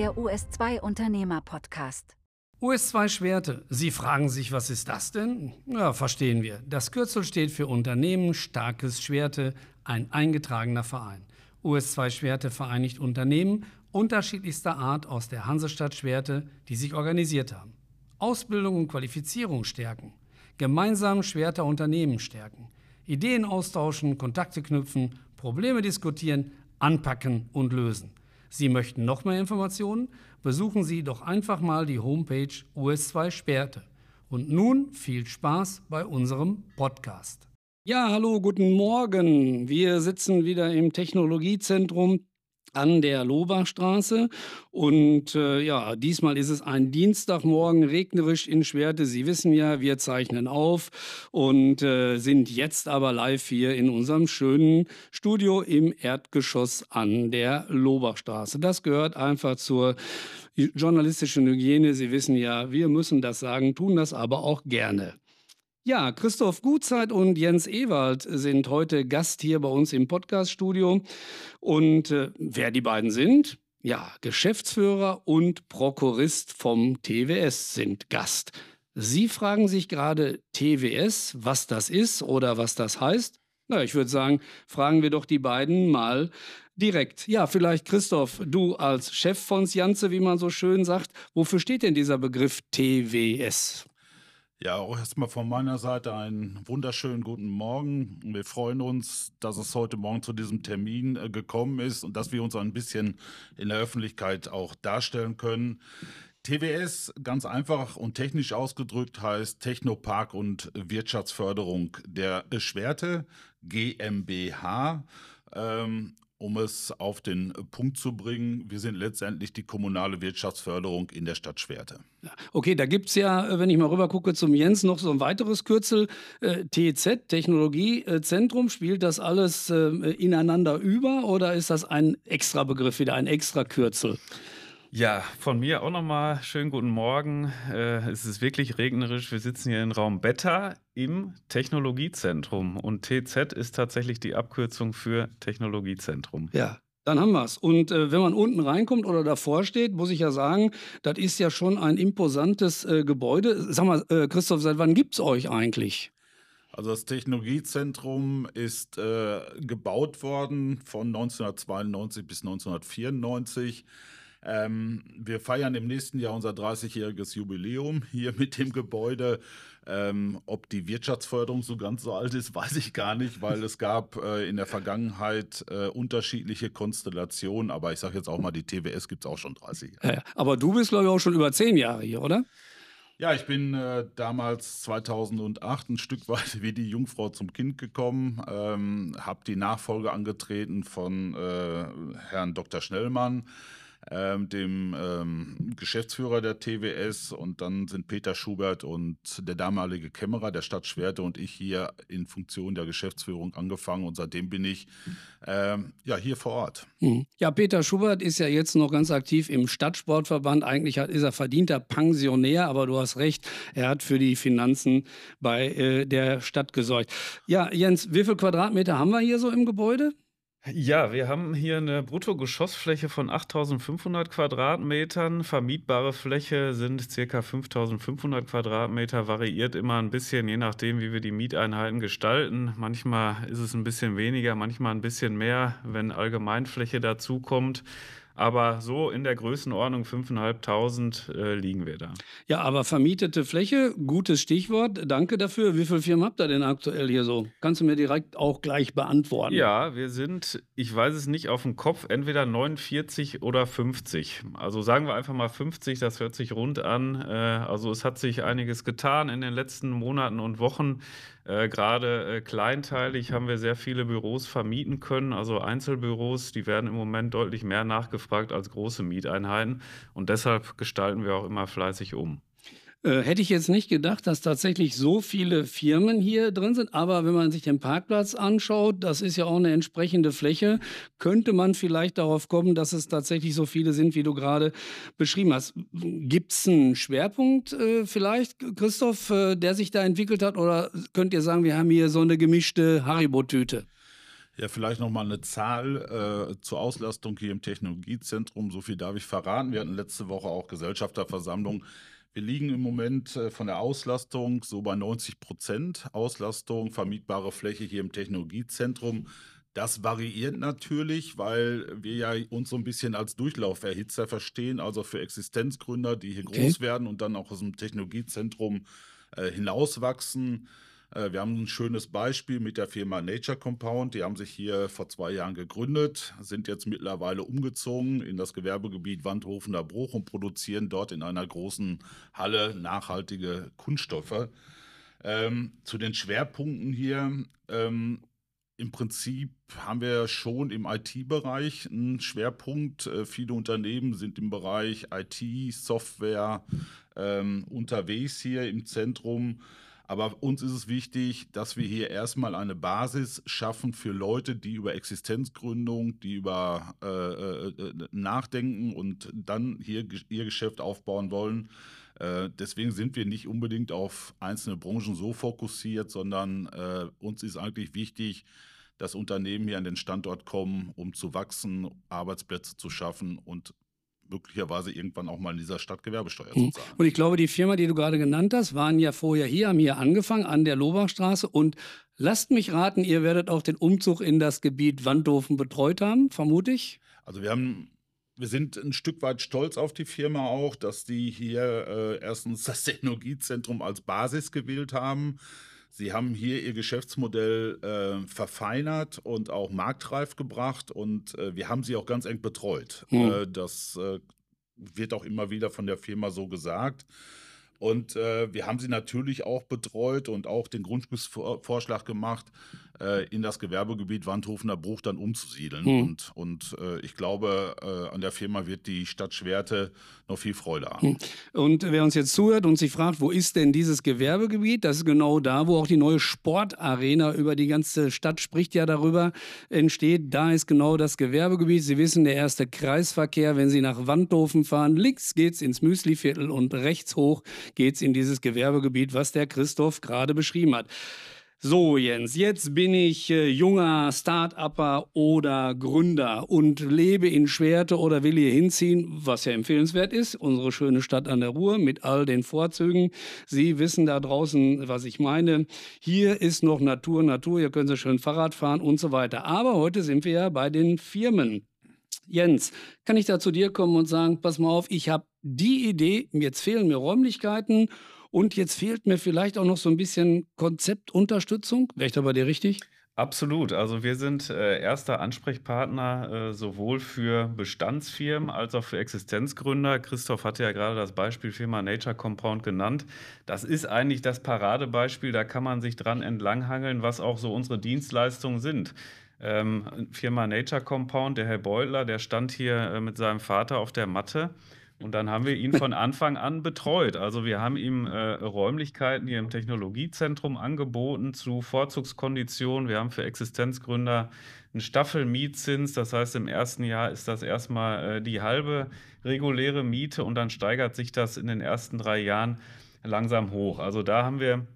der US2 Unternehmer Podcast. US2 Schwerte. Sie fragen sich, was ist das denn? Ja, verstehen wir. Das Kürzel steht für Unternehmen Starkes Schwerte, ein eingetragener Verein. US2 Schwerte vereinigt Unternehmen unterschiedlichster Art aus der Hansestadt Schwerte, die sich organisiert haben. Ausbildung und Qualifizierung stärken. Gemeinsam Schwerter Unternehmen stärken. Ideen austauschen, Kontakte knüpfen, Probleme diskutieren, anpacken und lösen. Sie möchten noch mehr Informationen? Besuchen Sie doch einfach mal die Homepage US2 Sperrte. Und nun viel Spaß bei unserem Podcast. Ja, hallo, guten Morgen. Wir sitzen wieder im Technologiezentrum an der Lohbachstraße. Und äh, ja, diesmal ist es ein Dienstagmorgen, regnerisch in Schwerte. Sie wissen ja, wir zeichnen auf und äh, sind jetzt aber live hier in unserem schönen Studio im Erdgeschoss an der Lohbachstraße. Das gehört einfach zur journalistischen Hygiene. Sie wissen ja, wir müssen das sagen, tun das aber auch gerne. Ja, Christoph Gutzeit und Jens Ewald sind heute Gast hier bei uns im Podcaststudio. Und äh, wer die beiden sind? Ja, Geschäftsführer und Prokurist vom TWS sind Gast. Sie fragen sich gerade TWS, was das ist oder was das heißt? Na, ich würde sagen, fragen wir doch die beiden mal direkt. Ja, vielleicht Christoph, du als Chef von Sjanze, wie man so schön sagt, wofür steht denn dieser Begriff TWS? Ja, auch erstmal von meiner Seite einen wunderschönen guten Morgen. Wir freuen uns, dass es heute Morgen zu diesem Termin äh, gekommen ist und dass wir uns ein bisschen in der Öffentlichkeit auch darstellen können. TWS, ganz einfach und technisch ausgedrückt, heißt Technopark und Wirtschaftsförderung der Schwerte GmbH. Ähm, um es auf den Punkt zu bringen, wir sind letztendlich die kommunale Wirtschaftsförderung in der Stadt Schwerte. Okay, da gibt es ja, wenn ich mal rüber gucke zum Jens, noch so ein weiteres Kürzel. Äh, TZ, Technologiezentrum, spielt das alles äh, ineinander über oder ist das ein extra Begriff, wieder ein extra Kürzel? Ja, von mir auch nochmal schönen guten Morgen. Äh, es ist wirklich regnerisch. Wir sitzen hier im Raum Beta im Technologiezentrum und TZ ist tatsächlich die Abkürzung für Technologiezentrum. Ja, dann haben wir es. Und äh, wenn man unten reinkommt oder davor steht, muss ich ja sagen, das ist ja schon ein imposantes äh, Gebäude. Sag mal, äh, Christoph, seit wann gibt es euch eigentlich? Also das Technologiezentrum ist äh, gebaut worden von 1992 bis 1994. Ähm, wir feiern im nächsten Jahr unser 30-jähriges Jubiläum hier mit dem Gebäude. Ähm, ob die Wirtschaftsförderung so ganz so alt ist, weiß ich gar nicht, weil es gab äh, in der Vergangenheit äh, unterschiedliche Konstellationen. Aber ich sage jetzt auch mal, die TWS gibt es auch schon 30 Jahre. Ja, aber du bist, glaube ich, auch schon über zehn Jahre hier, oder? Ja, ich bin äh, damals 2008 ein Stück weit wie die Jungfrau zum Kind gekommen, ähm, habe die Nachfolge angetreten von äh, Herrn Dr. Schnellmann ähm, dem ähm, Geschäftsführer der TWS und dann sind Peter Schubert und der damalige Kämmerer der Stadt Schwerte und ich hier in Funktion der Geschäftsführung angefangen und seitdem bin ich ähm, ja hier vor Ort. Hm. Ja, Peter Schubert ist ja jetzt noch ganz aktiv im Stadtsportverband. Eigentlich ist er verdienter Pensionär, aber du hast recht, er hat für die Finanzen bei äh, der Stadt gesorgt. Ja, Jens, wie viel Quadratmeter haben wir hier so im Gebäude? Ja, wir haben hier eine Bruttogeschossfläche von 8500 Quadratmetern. Vermietbare Fläche sind ca. 5500 Quadratmeter, variiert immer ein bisschen, je nachdem, wie wir die Mieteinheiten gestalten. Manchmal ist es ein bisschen weniger, manchmal ein bisschen mehr, wenn Allgemeinfläche dazukommt. Aber so in der Größenordnung 5.500 äh, liegen wir da. Ja, aber vermietete Fläche, gutes Stichwort. Danke dafür. Wie viele Firmen habt ihr denn aktuell hier so? Kannst du mir direkt auch gleich beantworten? Ja, wir sind, ich weiß es nicht auf dem Kopf, entweder 49 oder 50. Also sagen wir einfach mal 50, das hört sich rund an. Äh, also es hat sich einiges getan in den letzten Monaten und Wochen. Äh, Gerade äh, kleinteilig haben wir sehr viele Büros vermieten können, also Einzelbüros, die werden im Moment deutlich mehr nachgefragt als große Mieteinheiten und deshalb gestalten wir auch immer fleißig um. Äh, hätte ich jetzt nicht gedacht, dass tatsächlich so viele Firmen hier drin sind. Aber wenn man sich den Parkplatz anschaut, das ist ja auch eine entsprechende Fläche, könnte man vielleicht darauf kommen, dass es tatsächlich so viele sind, wie du gerade beschrieben hast. Gibt es einen Schwerpunkt äh, vielleicht, Christoph, äh, der sich da entwickelt hat? Oder könnt ihr sagen, wir haben hier so eine gemischte Haribo-Tüte? Ja, vielleicht nochmal eine Zahl äh, zur Auslastung hier im Technologiezentrum. So viel darf ich verraten. Wir hatten letzte Woche auch Gesellschafterversammlung. Wir liegen im Moment äh, von der Auslastung so bei 90 Prozent Auslastung, vermietbare Fläche hier im Technologiezentrum. Das variiert natürlich, weil wir ja uns so ein bisschen als Durchlauferhitzer verstehen, also für Existenzgründer, die hier Okay. groß werden und dann auch aus dem Technologiezentrum äh, hinauswachsen. Äh, wir haben ein schönes Beispiel mit der Firma Nature Compound. Die haben sich hier vor zwei Jahren gegründet, sind jetzt mittlerweile umgezogen in das Gewerbegebiet Wandhofener Bruch und produzieren dort in einer großen Halle nachhaltige Kunststoffe. Ähm, zu den Schwerpunkten hier. Ähm, im Prinzip haben wir schon im IT-Bereich einen Schwerpunkt. Äh, viele Unternehmen sind im Bereich IT, Software ähm, unterwegs hier im Zentrum. Aber uns ist es wichtig, dass wir hier erstmal eine Basis schaffen für Leute, die über Existenzgründung, die über äh, äh, äh, nachdenken und dann hier ihr Geschäft aufbauen wollen. Äh, deswegen sind wir nicht unbedingt auf einzelne Branchen so fokussiert, sondern äh, uns ist eigentlich wichtig, dass Unternehmen hier an den Standort kommen, um zu wachsen, Arbeitsplätze zu schaffen und möglicherweise irgendwann auch mal in dieser Stadt Gewerbesteuer Mhm. zu zahlen. Und ich glaube, die Firma, die du gerade genannt hast, waren ja vorher hier, haben hier angefangen an der Lobachstraße. Und lasst mich raten, ihr werdet auch den Umzug in das Gebiet Wandhofen betreut haben, vermute ich. Also wir haben, wir sind ein Stück weit stolz auf die Firma auch, dass die hier äh, erstens das Technologiezentrum als Basis gewählt haben. Sie haben hier ihr Geschäftsmodell äh, verfeinert und auch marktreif gebracht und äh, wir haben sie auch ganz eng betreut. Hm. Äh, das äh, wird auch immer wieder von der Firma so gesagt. Und äh, wir haben sie natürlich auch betreut und auch den Grundstücksvorschlag gemacht, äh, in das Gewerbegebiet Wandhofener Bruch dann umzusiedeln. Hm. Und, und äh, ich glaube, äh, an der Firma wird die Stadt Schwerte noch viel Freude haben. Hm. Und wer uns jetzt zuhört und sich fragt, wo ist denn dieses Gewerbegebiet? Das ist genau da, wo auch die neue Sportarena über die ganze Stadt spricht ja darüber, entsteht. Da ist genau das Gewerbegebiet. Sie wissen, der erste Kreisverkehr, wenn Sie nach Wandhofen fahren, links geht's ins Müsliviertel und rechts hoch geht's in dieses Gewerbegebiet, was der Christoph gerade beschrieben hat. So, Jens, jetzt bin ich äh, junger Start-Upper oder Gründer und lebe in Schwerte oder will hier hinziehen, was ja empfehlenswert ist. Unsere schöne Stadt an der Ruhr mit all den Vorzügen. Sie wissen da draußen, was ich meine. Hier ist noch Natur, Natur. Hier können Sie schön Fahrrad fahren und so weiter. Aber heute sind wir ja bei den Firmen. Jens, kann ich da zu dir kommen und sagen, pass mal auf, ich habe die Idee, jetzt fehlen mir Räumlichkeiten und jetzt fehlt mir vielleicht auch noch so ein bisschen Konzeptunterstützung. Wäre ich da bei dir richtig? Absolut. Also wir sind äh, erster Ansprechpartner äh, sowohl für Bestandsfirmen als auch für Existenzgründer. Christoph hatte ja gerade das Beispiel Firma Nature Compound genannt. Das ist eigentlich das Paradebeispiel, da kann man sich dran entlanghangeln, was auch so unsere Dienstleistungen sind. Ähm, Firma Nature Compound, der Herr Beutler, der stand hier äh, mit seinem Vater auf der Matte. Und dann haben wir ihn von Anfang an betreut. Also wir haben ihm äh, Räumlichkeiten hier im Technologiezentrum angeboten zu Vorzugskonditionen. Wir haben für Existenzgründer einen Staffelmietzins. Das heißt, im ersten Jahr ist das erstmal äh, die halbe reguläre Miete und dann steigert sich das in den ersten drei Jahren langsam hoch. Also da haben wir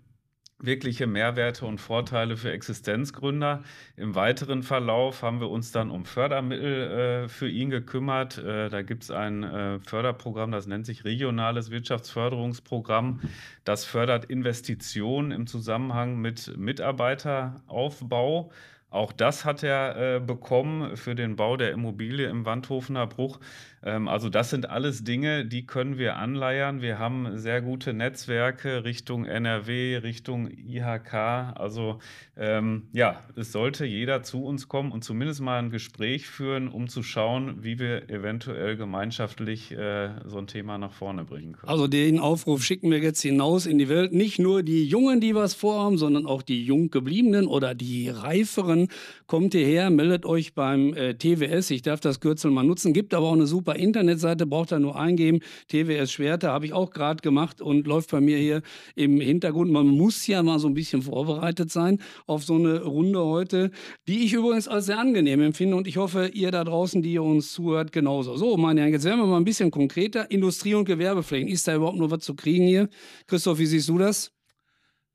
wirkliche Mehrwerte und Vorteile für Existenzgründer. Im weiteren Verlauf haben wir uns dann um Fördermittel äh, für ihn gekümmert. Äh, da gibt es ein äh, Förderprogramm, das nennt sich Regionales Wirtschaftsförderungsprogramm. Das fördert Investitionen im Zusammenhang mit Mitarbeiteraufbau. Auch das hat er äh, bekommen für den Bau der Immobilie im Wandhofener Bruch. Ähm, also das sind alles Dinge, die können wir anleiern. Wir haben sehr gute Netzwerke Richtung NRW, Richtung IHK. Also ähm, ja, es sollte jeder zu uns kommen und zumindest mal ein Gespräch führen, um zu schauen, wie wir eventuell gemeinschaftlich äh, so ein Thema nach vorne bringen können. Also den Aufruf schicken wir jetzt hinaus in die Welt. Nicht nur die Jungen, die was vorhaben, sondern auch die Junggebliebenen oder die Reiferen. Kommt hierher, meldet euch beim äh, TWS. Ich darf das Kürzel mal nutzen. Gibt aber auch eine super Internetseite, braucht ihr nur eingeben. TWS Schwerte habe ich auch gerade gemacht und läuft bei mir hier im Hintergrund. Man muss ja mal so ein bisschen vorbereitet sein auf so eine Runde heute, die ich übrigens als sehr angenehm empfinde und ich hoffe, ihr da draußen, die ihr uns zuhört, genauso. So, meine Herren, jetzt werden wir mal ein bisschen konkreter. Industrie- und Gewerbeflächen. Ist da überhaupt noch was zu kriegen hier? Christoph, wie siehst du das?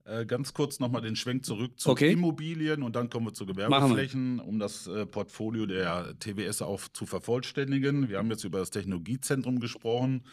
Äh, ganz kurz nochmal den Schwenk zurück zu Okay. Immobilien und dann kommen wir zu Gewerbeflächen, um das äh, Portfolio der TWS auch zu vervollständigen. Wir haben jetzt über das Technologiezentrum gesprochen.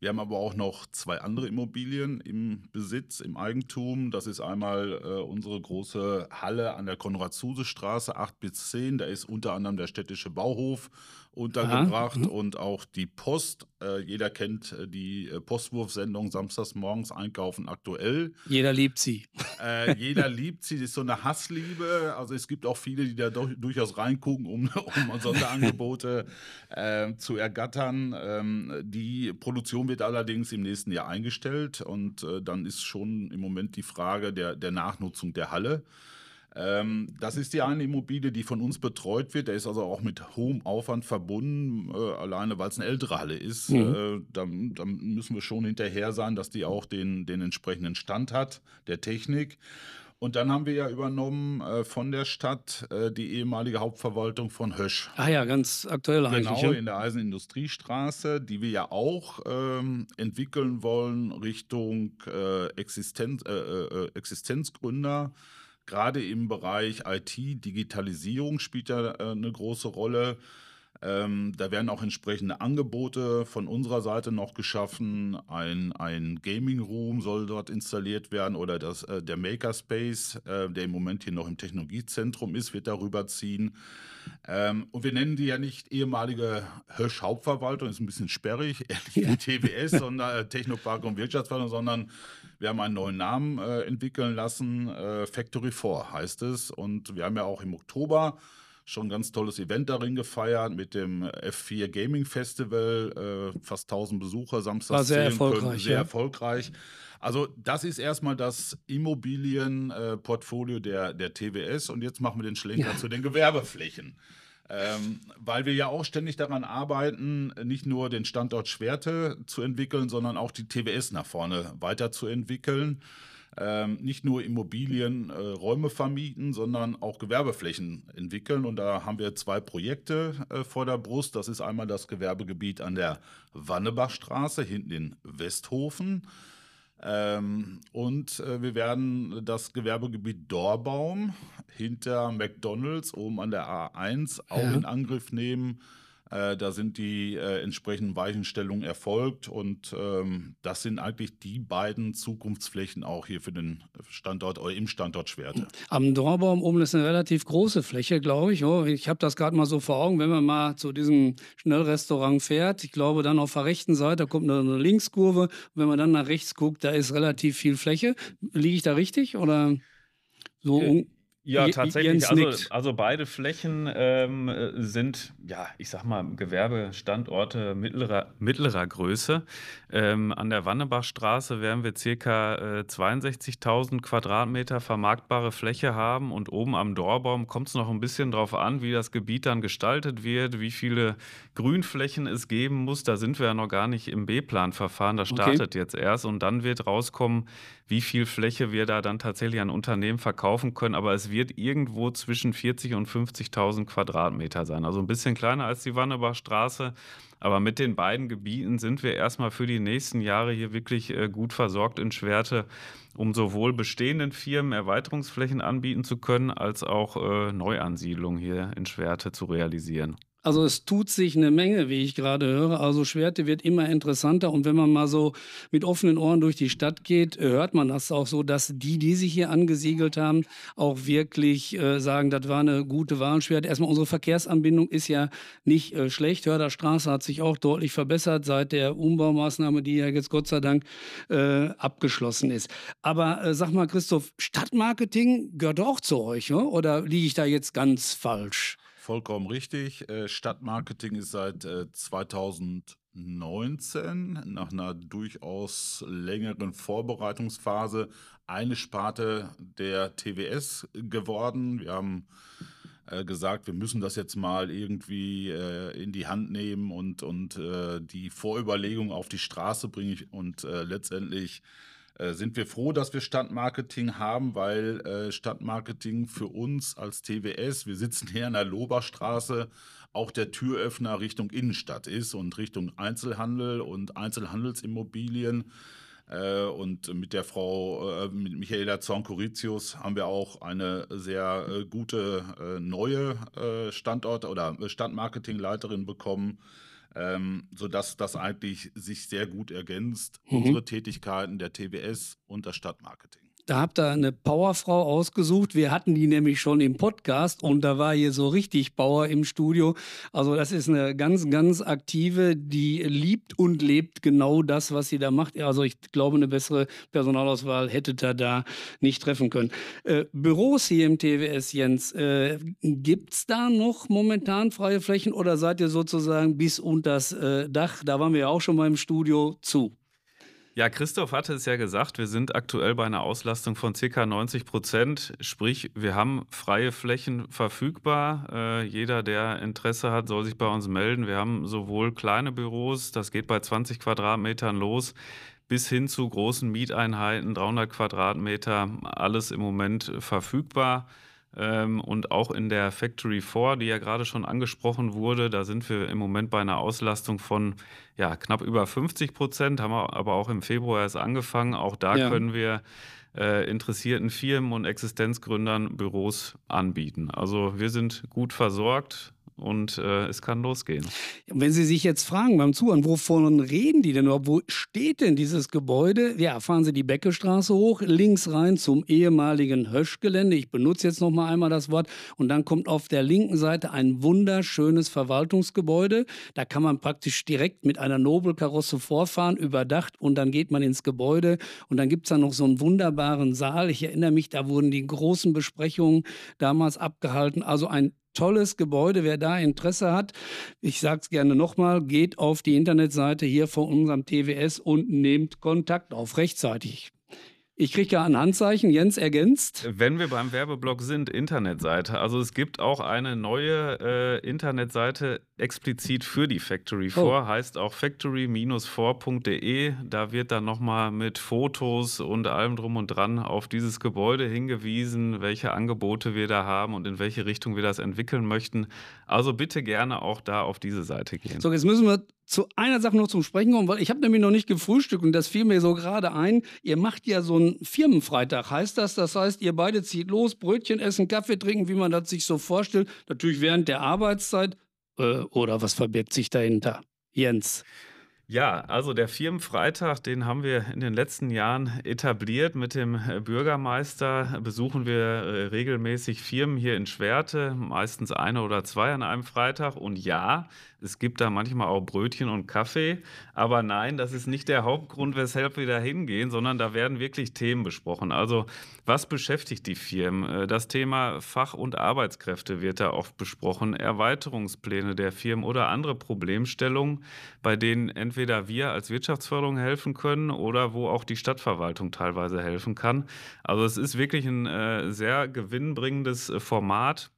Wir haben aber auch noch zwei andere Immobilien im Besitz, im Eigentum. Das ist einmal äh, unsere große Halle an der Konrad-Zuse-Straße 8 bis 10. Da ist unter anderem der städtische Bauhof untergebracht Mhm. und auch die Post. Äh, jeder kennt äh, die äh, Postwurfsendung samstags morgens einkaufen aktuell. Jeder liebt sie. Äh, jeder liebt sie, das ist so eine Hassliebe. Also es gibt auch viele, die da doch, durchaus reingucken, um, um Sonderangebote äh, zu ergattern. Ähm, die Produktion wird allerdings im nächsten Jahr eingestellt und äh, dann ist schon im Moment die Frage der, der Nachnutzung der Halle. Ähm, das ist die eine Immobilie, die von uns betreut wird. Der ist also auch mit hohem Aufwand verbunden, äh, alleine weil es eine ältere Halle ist. Mhm. Äh, da, da müssen wir schon hinterher sein, dass die auch den, den entsprechenden Stand hat, der Technik. Und dann haben wir ja übernommen äh, von der Stadt äh, die ehemalige Hauptverwaltung von Hösch. Ah ja, ganz aktuell eigentlich. Genau, ja. in der Eisenindustriestraße, die wir ja auch ähm, entwickeln wollen Richtung äh, Existenz, äh, äh, Existenzgründer. Gerade im Bereich IT, Digitalisierung spielt ja äh, eine große Rolle. Ähm, da werden auch entsprechende Angebote von unserer Seite noch geschaffen. Ein, ein Gaming Room soll dort installiert werden oder das, äh, der Makerspace, äh, der im Moment hier noch im Technologiezentrum ist, wird darüber ziehen. Ähm, und wir nennen die ja nicht ehemalige Hösch Hauptverwaltung, ist ein bisschen sperrig, ähnlich wie TWS, sondern äh, Technopark und Wirtschaftsverwaltung, sondern wir haben einen neuen Namen äh, entwickeln lassen. Äh, Factory 4 heißt es. Und wir haben ja auch im Oktober schon ein ganz tolles Event darin gefeiert mit dem F4 Gaming Festival. Äh, fast 1000 Besucher, Samstag. War sehr erfolgreich, Sehr ja. erfolgreich. Also das ist erstmal das Immobilienportfolio der, der TWS und jetzt machen wir den Schlenker Ja. zu den Gewerbeflächen. Ähm, weil wir ja auch ständig daran arbeiten, nicht nur den Standort Schwerte zu entwickeln, sondern auch die TWS nach vorne weiterzuentwickeln. Ähm, nicht nur Immobilien, äh, Räume vermieten, sondern auch Gewerbeflächen entwickeln. Und da haben wir zwei Projekte äh, vor der Brust. Das ist einmal das Gewerbegebiet an der Wannebachstraße, hinten in Westhofen. Ähm, und äh, wir werden das Gewerbegebiet Dorbaum hinter McDonalds oben an der A1 auch Ja. in Angriff nehmen. Äh, da sind die äh, entsprechenden Weichenstellungen erfolgt und ähm, das sind eigentlich die beiden Zukunftsflächen auch hier für den Standort oder im Standort Schwerte. Am Dorbaum oben ist eine relativ große Fläche, glaube ich. Oh, ich habe das gerade mal so vor Augen, wenn man mal zu diesem Schnellrestaurant fährt. Ich glaube, dann auf der rechten Seite kommt eine, eine Linkskurve. Wenn man dann nach rechts guckt, da ist relativ viel Fläche. Liege ich da richtig? Oder so? Ja, tatsächlich. Also, also beide Flächen ähm, äh, sind, ja, ich sag mal, Gewerbestandorte mittlerer, mittlerer Größe. Ähm, an der Wannebachstraße werden wir circa äh, 62.000 Quadratmeter vermarktbare Fläche haben und oben am Dorbaum kommt es noch ein bisschen drauf an, wie das Gebiet dann gestaltet wird, wie viele Grünflächen es geben muss. Da sind wir ja noch gar nicht im B-Plan-Verfahren. Das Okay. startet jetzt erst und dann wird rauskommen, wie viel Fläche wir da dann tatsächlich an Unternehmen verkaufen können. Aber es wird irgendwo zwischen 40 und 50.000 Quadratmeter sein. Also ein bisschen kleiner als die Wannebachstraße. Aber mit den beiden Gebieten sind wir erstmal für die nächsten Jahre hier wirklich äh, gut versorgt in Schwerte, um sowohl bestehenden Firmen Erweiterungsflächen anbieten zu können, als auch äh, Neuansiedlungen hier in Schwerte zu realisieren. Also es tut sich eine Menge, wie ich gerade höre. Also Schwerte wird immer interessanter und wenn man mal so mit offenen Ohren durch die Stadt geht, hört man das auch so, dass die, die sich hier angesiedelt haben, auch wirklich äh, sagen, das war eine gute Wahl. Schwerte. Erstmal unsere Verkehrsanbindung ist ja nicht äh, schlecht. Hörderstraße hat sich auch deutlich verbessert seit der Umbaumaßnahme, die ja jetzt Gott sei Dank äh, abgeschlossen ist. Aber äh, sag mal, Christoph, Stadtmarketing gehört auch zu euch, ja? oder liege ich da jetzt ganz falsch? Vollkommen richtig. Äh, Stadtmarketing ist seit äh, 2019 nach einer durchaus längeren Vorbereitungsphase eine Sparte der TWS geworden. Wir haben äh, gesagt, wir müssen das jetzt mal irgendwie äh, in die Hand nehmen und, und äh, die Vorüberlegung auf die Straße bringen. Und äh, letztendlich äh, sind wir froh, dass wir Stadtmarketing haben, weil äh, Stadtmarketing für uns als TWS, wir sitzen hier an der Loberstraße, auch der Türöffner Richtung Innenstadt ist und Richtung Einzelhandel und Einzelhandelsimmobilien. Äh, und mit der Frau, äh, mit Michaela Zorn-Coritius haben wir auch eine sehr äh, gute neue Standort- oder Standmarketingleiterin bekommen, ähm, sodass das eigentlich sich sehr gut ergänzt, mhm. unsere Tätigkeiten der TWS und das Stadtmarketing. Da habt ihr eine Powerfrau ausgesucht. Wir hatten die nämlich schon im Podcast und da war hier so richtig Power im Studio. Also das ist eine ganz, ganz aktive, die liebt und lebt genau das, was sie da macht. Also ich glaube, eine bessere Personalauswahl hättet ihr da nicht treffen können. Äh, Büros hier im TWS, Jens, äh, gibt es da noch momentan freie Flächen oder seid ihr sozusagen bis unter das äh, Dach, da waren wir ja auch schon mal im Studio, zu? Ja, Christoph hatte es ja gesagt, wir sind aktuell bei einer Auslastung von ca. 90 Prozent. Sprich, wir haben freie Flächen verfügbar. Äh, jeder, der Interesse hat, soll sich bei uns melden. Wir haben sowohl kleine Büros, das geht bei 20 Quadratmetern los, bis hin zu großen Mieteinheiten, 300 Quadratmeter, alles im Moment verfügbar. Ähm, und auch in der Factory 4, die ja gerade schon angesprochen wurde, da sind wir im Moment bei einer Auslastung von ja, knapp über 50 Prozent, haben wir aber auch im Februar erst angefangen. Auch da ja. können wir äh, interessierten Firmen und Existenzgründern Büros anbieten. Also wir sind gut versorgt und äh, es kann losgehen. Wenn Sie sich jetzt fragen beim Zuhören, wovon reden die denn überhaupt? Wo steht denn dieses Gebäude? Ja, fahren Sie die Beckestraße hoch, links rein zum ehemaligen Höschgelände. Ich benutze jetzt noch mal einmal das Wort. Und dann kommt auf der linken Seite ein wunderschönes Verwaltungsgebäude. Da kann man praktisch direkt mit einer Nobelkarosse vorfahren, überdacht. Und dann geht man ins Gebäude. Und dann gibt es da noch so einen wunderbaren Saal. Ich erinnere mich, da wurden die großen Besprechungen damals abgehalten. Also ein tolles Gebäude. Wer da Interesse hat, ich sage es gerne nochmal, geht auf die Internetseite hier von unserem TWS und nehmt Kontakt auf rechtzeitig. Ich kriege ja ein Handzeichen, Jens ergänzt. Wenn wir beim Werbeblock sind, Internetseite. Also es gibt auch eine neue äh, Internetseite explizit für die Factory 4, oh. heißt auch factory-4.de. Da wird dann nochmal mit Fotos und allem drum und dran auf dieses Gebäude hingewiesen, welche Angebote wir da haben und in welche Richtung wir das entwickeln möchten. Also bitte gerne auch da auf diese Seite gehen. So, jetzt müssen wir zu einer Sache noch zum Sprechen kommen, weil ich habe nämlich noch nicht gefrühstückt und das fiel mir so gerade ein. Ihr macht ja so einen Firmenfreitag, heißt das? Das heißt, ihr beide zieht los, Brötchen essen, Kaffee trinken, wie man das sich so vorstellt. Natürlich während der Arbeitszeit. Äh, oder was verbirgt sich dahinter? Jens. Ja, also der Firmenfreitag, den haben wir in den letzten Jahren etabliert. Mit dem Bürgermeister besuchen wir äh, regelmäßig Firmen hier in Schwerte, meistens eine oder zwei an einem Freitag. Und ja, es gibt da manchmal auch Brötchen und Kaffee. Aber nein, das ist nicht der Hauptgrund, weshalb wir da hingehen, sondern da werden wirklich Themen besprochen. Also was beschäftigt die Firmen? Äh, das Thema Fach- und Arbeitskräfte wird da oft besprochen, Erweiterungspläne der Firmen oder andere Problemstellungen, bei denen entweder wir als Wirtschaftsförderung helfen können oder wo auch die Stadtverwaltung teilweise helfen kann. Also es ist wirklich ein äh, sehr gewinnbringendes äh, Format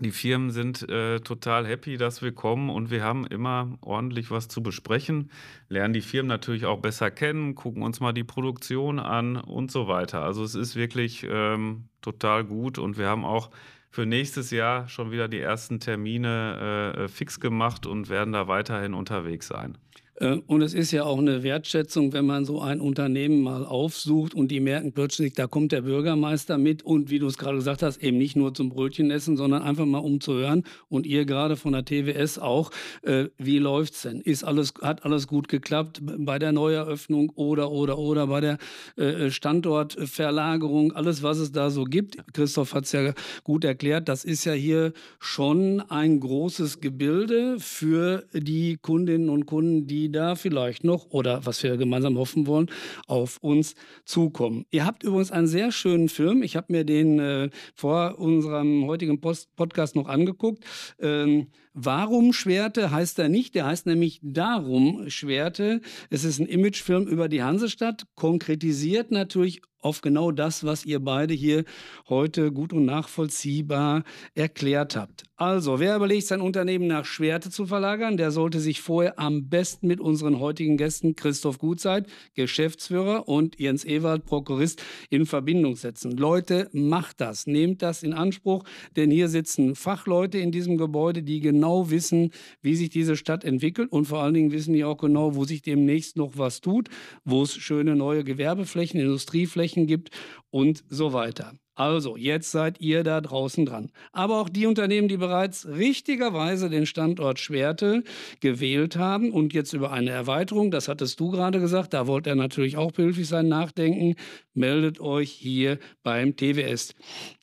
die Firmen sind äh, total happy, dass wir kommen und wir haben immer ordentlich was zu besprechen, lernen die Firmen natürlich auch besser kennen, gucken uns mal die Produktion an und so weiter. Also es ist wirklich ähm, total gut und wir haben auch für nächstes Jahr schon wieder die ersten Termine äh, fix gemacht und werden da weiterhin unterwegs sein. Äh, und es ist ja auch eine Wertschätzung, wenn man so ein Unternehmen mal aufsucht und die merken plötzlich, da kommt der Bürgermeister mit und wie du es gerade gesagt hast, eben nicht nur zum Brötchen essen, sondern einfach mal um zu hören. Und ihr gerade von der TWS auch, äh, wie läuft's denn? Ist alles, hat alles gut geklappt bei der Neueröffnung oder, oder, oder bei der äh, Standortverlagerung, alles, was es da so gibt. Christoph hat es ja gut erklärt, das ist ja hier schon ein großes Gebilde für die Kundinnen und Kunden, die da vielleicht noch oder was wir gemeinsam hoffen wollen, auf uns zukommen. Ihr habt übrigens einen sehr schönen Film. Ich habe mir den äh, vor unserem heutigen Post Podcast noch angeguckt. Ähm, Warum Schwerte heißt er nicht, der heißt nämlich Darum Schwerte. Es ist ein Imagefilm über die Hansestadt, konkretisiert natürlich auf genau das, was ihr beide hier heute gut und nachvollziehbar erklärt habt. Also, wer überlegt, sein Unternehmen nach Schwerte zu verlagern, der sollte sich vorher am besten mit unseren heutigen Gästen Christoph Gutzeit, Geschäftsführer, und Jens Ewald, Prokurist, in Verbindung setzen. Leute, macht das, nehmt das in Anspruch, denn hier sitzen Fachleute in diesem Gebäude, die genau genau wissen, wie sich diese Stadt entwickelt und vor allen Dingen wissen die auch genau, wo sich demnächst noch was tut, wo es schöne neue Gewerbeflächen, Industrieflächen gibt und so weiter. Also, jetzt seid ihr da draußen dran. Aber auch die Unternehmen, die bereits richtigerweise den Standort Schwerte gewählt haben und jetzt über eine Erweiterung, das hattest du gerade gesagt, da wollt ihr natürlich auch behilflich sein, nachdenken, meldet euch hier beim TWS.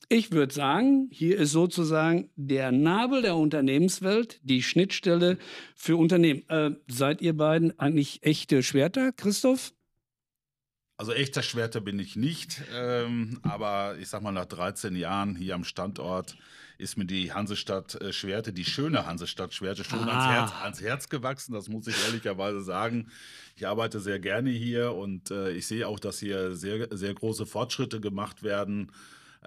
Ich würde sagen, hier ist sozusagen der Nabel der Unternehmenswelt, die Schnittstelle für Unternehmen. Äh, seid ihr beiden eigentlich echte Schwerter, Christoph? Also echter Schwerter bin ich nicht, ähm, aber ich sag mal, nach 13 Jahren hier am Standort ist mir die Hansestadt äh, Schwerte, die schöne Hansestadt Schwerte, schon ah. ans, Herz, ans Herz gewachsen. Das muss ich ehrlicherweise sagen. Ich arbeite sehr gerne hier und äh, ich sehe auch, dass hier sehr, sehr große Fortschritte gemacht werden.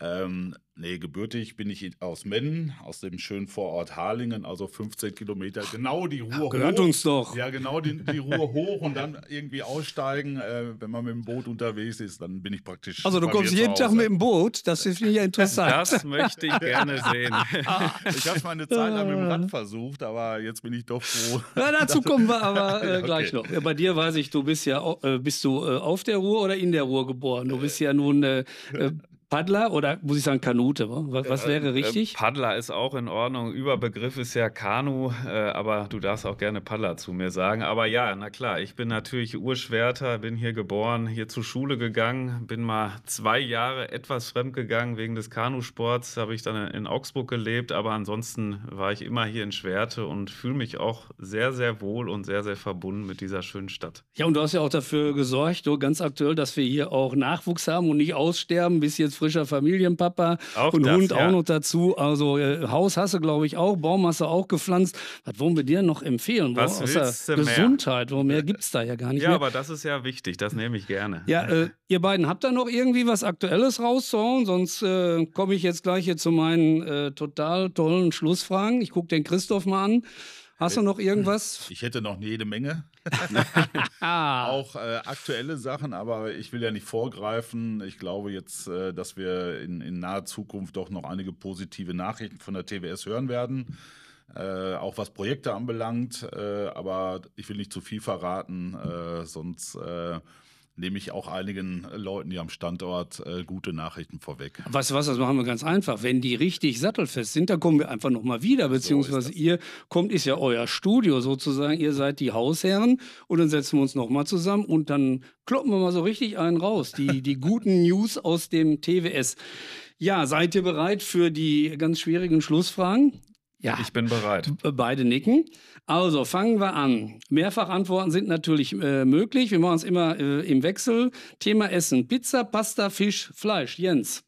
Ähm, nee, gebürtig bin ich aus Mennen, aus dem schönen Vorort Harlingen, also 15 Kilometer. Genau die Ruhr hoch. Gehört uns doch. Ja, genau die, die Ruhr hoch und dann irgendwie aussteigen. Äh, wenn man mit dem Boot unterwegs ist, dann bin ich praktisch. Also, du kommst jeden Tag mit dem Boot. Das finde ich ja interessant. Das möchte ich gerne sehen. ich habe es mal eine Zeit lang mit dem Rad versucht, aber jetzt bin ich doch froh. Ja, dazu kommen wir aber äh, gleich okay. noch. Ja, bei dir weiß ich, du bist ja äh, bist du äh, auf der Ruhr oder in der Ruhr geboren? Du bist ja nun äh, äh, Paddler oder muss ich sagen Kanute? Was, was wäre richtig? Äh, Paddler ist auch in Ordnung. Überbegriff ist ja Kanu, äh, aber du darfst auch gerne Paddler zu mir sagen. Aber ja, na klar, ich bin natürlich Urschwerter, bin hier geboren, hier zur Schule gegangen, bin mal zwei Jahre etwas fremd gegangen wegen des Kanusports, habe ich dann in Augsburg gelebt, aber ansonsten war ich immer hier in Schwerte und fühle mich auch sehr, sehr wohl und sehr, sehr verbunden mit dieser schönen Stadt. Ja, und du hast ja auch dafür gesorgt, du, ganz aktuell, dass wir hier auch Nachwuchs haben und nicht aussterben, bis jetzt frischer Familienpapa auch und das, Hund ja. auch noch dazu. Also äh, Haus hast du, glaube ich, auch, Baum hast du auch gepflanzt. Was wollen wir dir noch empfehlen? Was Außer Gesundheit, wo mehr gibt es da ja gar nicht Ja, mehr. aber das ist ja wichtig, das nehme ich gerne. Ja, äh, ihr beiden habt da noch irgendwie was Aktuelles rauszuhauen? Sonst äh, komme ich jetzt gleich hier zu meinen äh, total tollen Schlussfragen. Ich gucke den Christoph mal an. Hast du noch irgendwas? Ich hätte noch jede Menge. auch äh, aktuelle Sachen, aber ich will ja nicht vorgreifen. Ich glaube jetzt, äh, dass wir in, in, naher Zukunft doch noch einige positive Nachrichten von der TWS hören werden. Äh, auch was Projekte anbelangt, äh, aber ich will nicht zu viel verraten, äh, sonst äh, nehme ich auch einigen Leuten hier am Standort äh, gute Nachrichten vorweg. Weißt du was, das machen wir ganz einfach. Wenn die richtig sattelfest sind, dann kommen wir einfach nochmal wieder, beziehungsweise so ihr kommt, ist ja euer Studio sozusagen, ihr seid die Hausherren und dann setzen wir uns nochmal zusammen und dann kloppen wir mal so richtig einen raus, die, die guten News aus dem TWS. Ja, seid ihr bereit für die ganz schwierigen Schlussfragen? Ja. Ich bin bereit. Beide nicken. Also fangen wir an. Mehrfachantworten sind natürlich äh, möglich. Wir machen es immer äh, im Wechsel. Thema Essen: Pizza, Pasta, Fisch, Fleisch. Jens.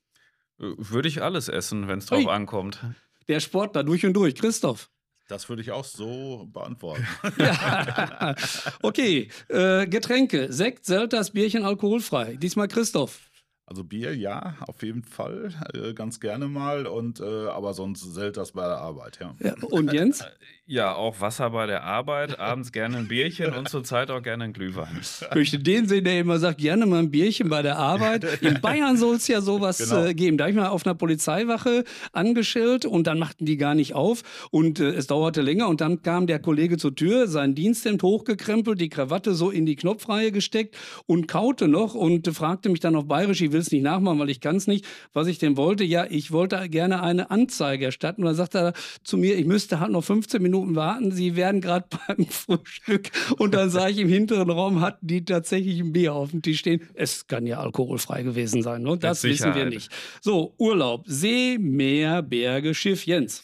Äh, würde ich alles essen, wenn es drauf Ui. ankommt. Der Sportler durch und durch. Christoph. Das würde ich auch so beantworten. okay, äh, Getränke: Sekt, Selters, Bierchen, alkoholfrei. Diesmal Christoph. Also Bier, ja, auf jeden Fall, äh, ganz gerne mal und äh, aber sonst selten das bei der Arbeit, ja. ja. Und Jens? Ja, auch Wasser bei der Arbeit, abends gerne ein Bierchen und zurzeit auch gerne ein Glühwein. Ich möchte den sehen, der immer sagt, gerne mal ein Bierchen bei der Arbeit. In Bayern soll es ja sowas genau. äh, geben. Da habe ich mal auf einer Polizeiwache angeschillt und dann machten die gar nicht auf und äh, es dauerte länger und dann kam der Kollege zur Tür, sein Diensthemd hochgekrempelt, die Krawatte so in die Knopfreihe gesteckt und kaute noch und fragte mich dann auf Bayerisch, ich will es nicht nachmachen, weil ich kann es nicht, was ich denn wollte. Ja, ich wollte gerne eine Anzeige erstatten und dann sagte er zu mir, ich müsste halt noch 15 Minuten Minuten warten, Sie werden gerade beim Frühstück. Und dann sah ich im hinteren Raum, hatten die tatsächlich ein Bier auf dem Tisch stehen. Es kann ja alkoholfrei gewesen sein, ne? das wissen wir nicht. So, Urlaub, See, Meer, Berge, Schiff, Jens.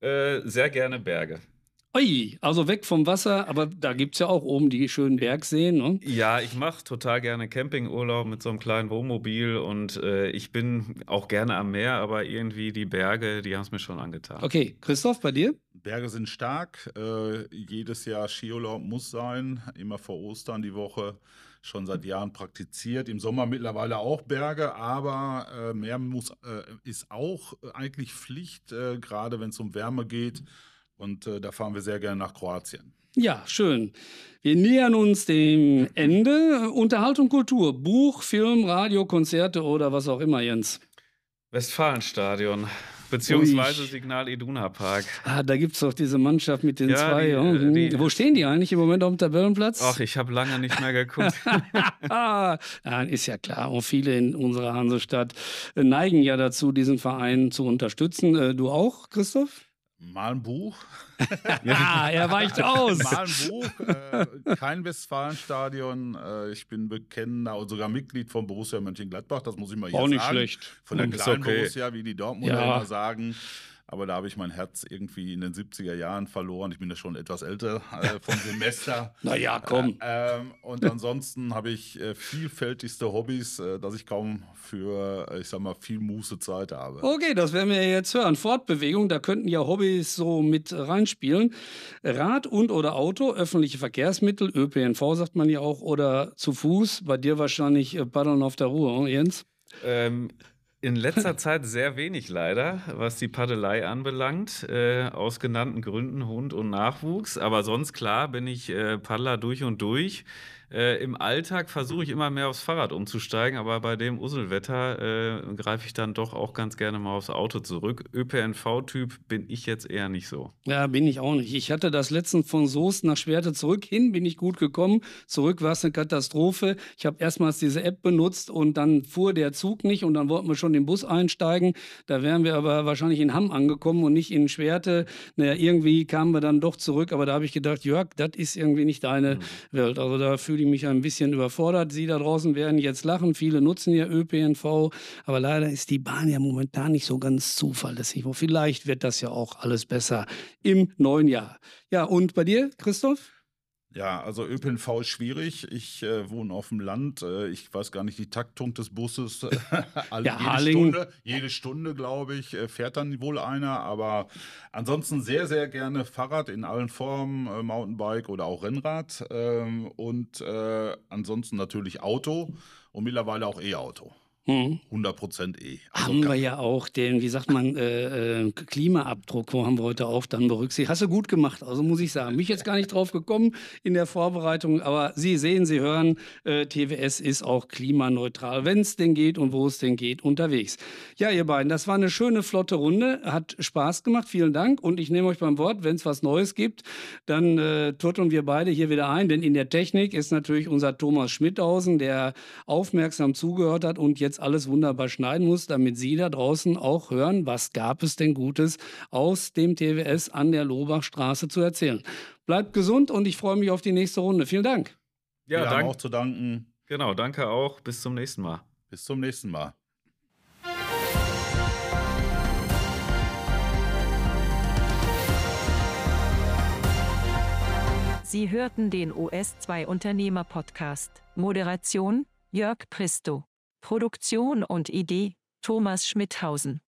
Äh, sehr gerne Berge. Ui, also weg vom Wasser, aber da gibt es ja auch oben die schönen Bergseen. Ne? Ja, ich mache total gerne Campingurlaub mit so einem kleinen Wohnmobil und äh, ich bin auch gerne am Meer, aber irgendwie die Berge, die haben es mir schon angetan. Okay, Christoph, bei dir? Berge sind stark. Äh, jedes Jahr Skiurlaub muss sein, immer vor Ostern die Woche. Schon seit Jahren praktiziert. Im Sommer mittlerweile auch Berge, aber äh, Meer muss, äh, ist auch eigentlich Pflicht, äh, gerade wenn es um Wärme geht. Und äh, da fahren wir sehr gerne nach Kroatien. Ja, schön. Wir nähern uns dem Ende. Unterhaltung, Kultur, Buch, Film, Radio, Konzerte oder was auch immer, Jens. Westfalenstadion. Beziehungsweise Signal Iduna Park. Ah, da gibt es doch diese Mannschaft mit den Ja, zwei. die, Hm. die- Wo stehen die eigentlich im Moment auf dem Tabellenplatz? Ach, ich habe lange nicht mehr geguckt. ah, ist ja klar. Und viele in unserer Hansestadt neigen ja dazu, diesen Verein zu unterstützen. Äh, Du auch, Christoph? Mal ein Buch. Ja, er weicht aus. Mal ein Buch. Äh, kein Westfalenstadion. Äh, ich bin bekennender und sogar Mitglied von Borussia Mönchengladbach. Das muss ich mal hier Auch nicht sagen. schlecht. Von der Hm, kleinen okay. Borussia, wie die Dortmunder Ja. immer sagen. Aber da habe ich mein Herz irgendwie in den 70er Jahren verloren. Ich bin ja schon etwas älter äh, vom Semester. Na ja, komm. Äh, ähm, und ansonsten habe ich äh, vielfältigste Hobbys, äh, dass ich kaum für, äh, ich sag mal, viel Mußezeit habe. Okay, das werden wir jetzt hören. Fortbewegung, da könnten ja Hobbys so mit reinspielen. Rad und oder Auto, öffentliche Verkehrsmittel, ÖPNV sagt man ja auch, oder zu Fuß. Bei dir wahrscheinlich äh, Paddeln auf der Ruhe, oh, Jens? Ähm, in letzter Zeit sehr wenig leider, was die Paddelei anbelangt, äh, aus genannten Gründen Hund und Nachwuchs. Aber sonst klar bin ich äh, Paddler durch und durch. Äh, Im Alltag versuche ich immer mehr aufs Fahrrad umzusteigen, aber bei dem Usselwetter äh, greife ich dann doch auch ganz gerne mal aufs Auto zurück. ÖPNV-Typ bin ich jetzt eher nicht so. Ja, bin ich auch nicht. Ich hatte das letztens von Soest nach Schwerte zurück. Hin bin ich gut gekommen. Zurück war es eine Katastrophe. Ich habe erstmals diese App benutzt und dann fuhr der Zug nicht und dann wollten wir schon den Bus einsteigen. Da wären wir aber wahrscheinlich in Hamm angekommen und nicht in Schwerte. Naja, irgendwie kamen wir dann doch zurück. Aber da habe ich gedacht, Jörg, das ist irgendwie nicht deine Welt. Also da fühle ich mich ein bisschen überfordert. Sie da draußen werden jetzt lachen. Viele nutzen ja ÖPNV. Aber leider ist die Bahn ja momentan nicht so ganz zuverlässig. Vielleicht wird das ja auch alles besser im neuen Jahr. Ja, und bei dir, Christoph? Ja, also ÖPNV ist schwierig. Ich äh, wohne auf dem Land. Äh, ich weiß gar nicht die Taktung des Busses. Alle, Ja, jede. Stunde, jede Stunde, glaube ich, äh, fährt dann wohl einer. Aber ansonsten sehr, sehr gerne Fahrrad in allen Formen, äh, Mountainbike oder auch Rennrad. Ähm, und äh, ansonsten natürlich Auto und mittlerweile auch E-Auto. Hm. 100% E. Also Haben wir ja auch den, wie sagt man, äh, äh, Klimaabdruck, wo haben wir heute auch dann berücksichtigt. Hast du gut gemacht, also muss ich sagen. Mich jetzt gar nicht drauf gekommen in der Vorbereitung, aber Sie sehen, Sie hören, äh, TWS ist auch klimaneutral, wenn es denn geht und wo es denn geht, unterwegs. Ja, ihr beiden, das war eine schöne, flotte Runde, hat Spaß gemacht, vielen Dank und ich nehme euch beim Wort, wenn es was Neues gibt, dann äh, turteln wir beide hier wieder ein, denn in der Technik ist natürlich unser Thomas Schmidhausen, der aufmerksam zugehört hat und jetzt alles wunderbar schneiden muss, damit Sie da draußen auch hören, was gab es denn Gutes aus dem TWS an der Lobachstraße zu erzählen. Bleibt gesund und ich freue mich auf die nächste Runde. Vielen Dank. Wir Ja, haben danke. auch zu danken. Genau, danke auch. Bis zum nächsten Mal. Bis zum nächsten Mal. Sie hörten den OS2 Unternehmer Podcast. Moderation Jörg Pristo. Produktion und Idee Thomas Schmidhausen.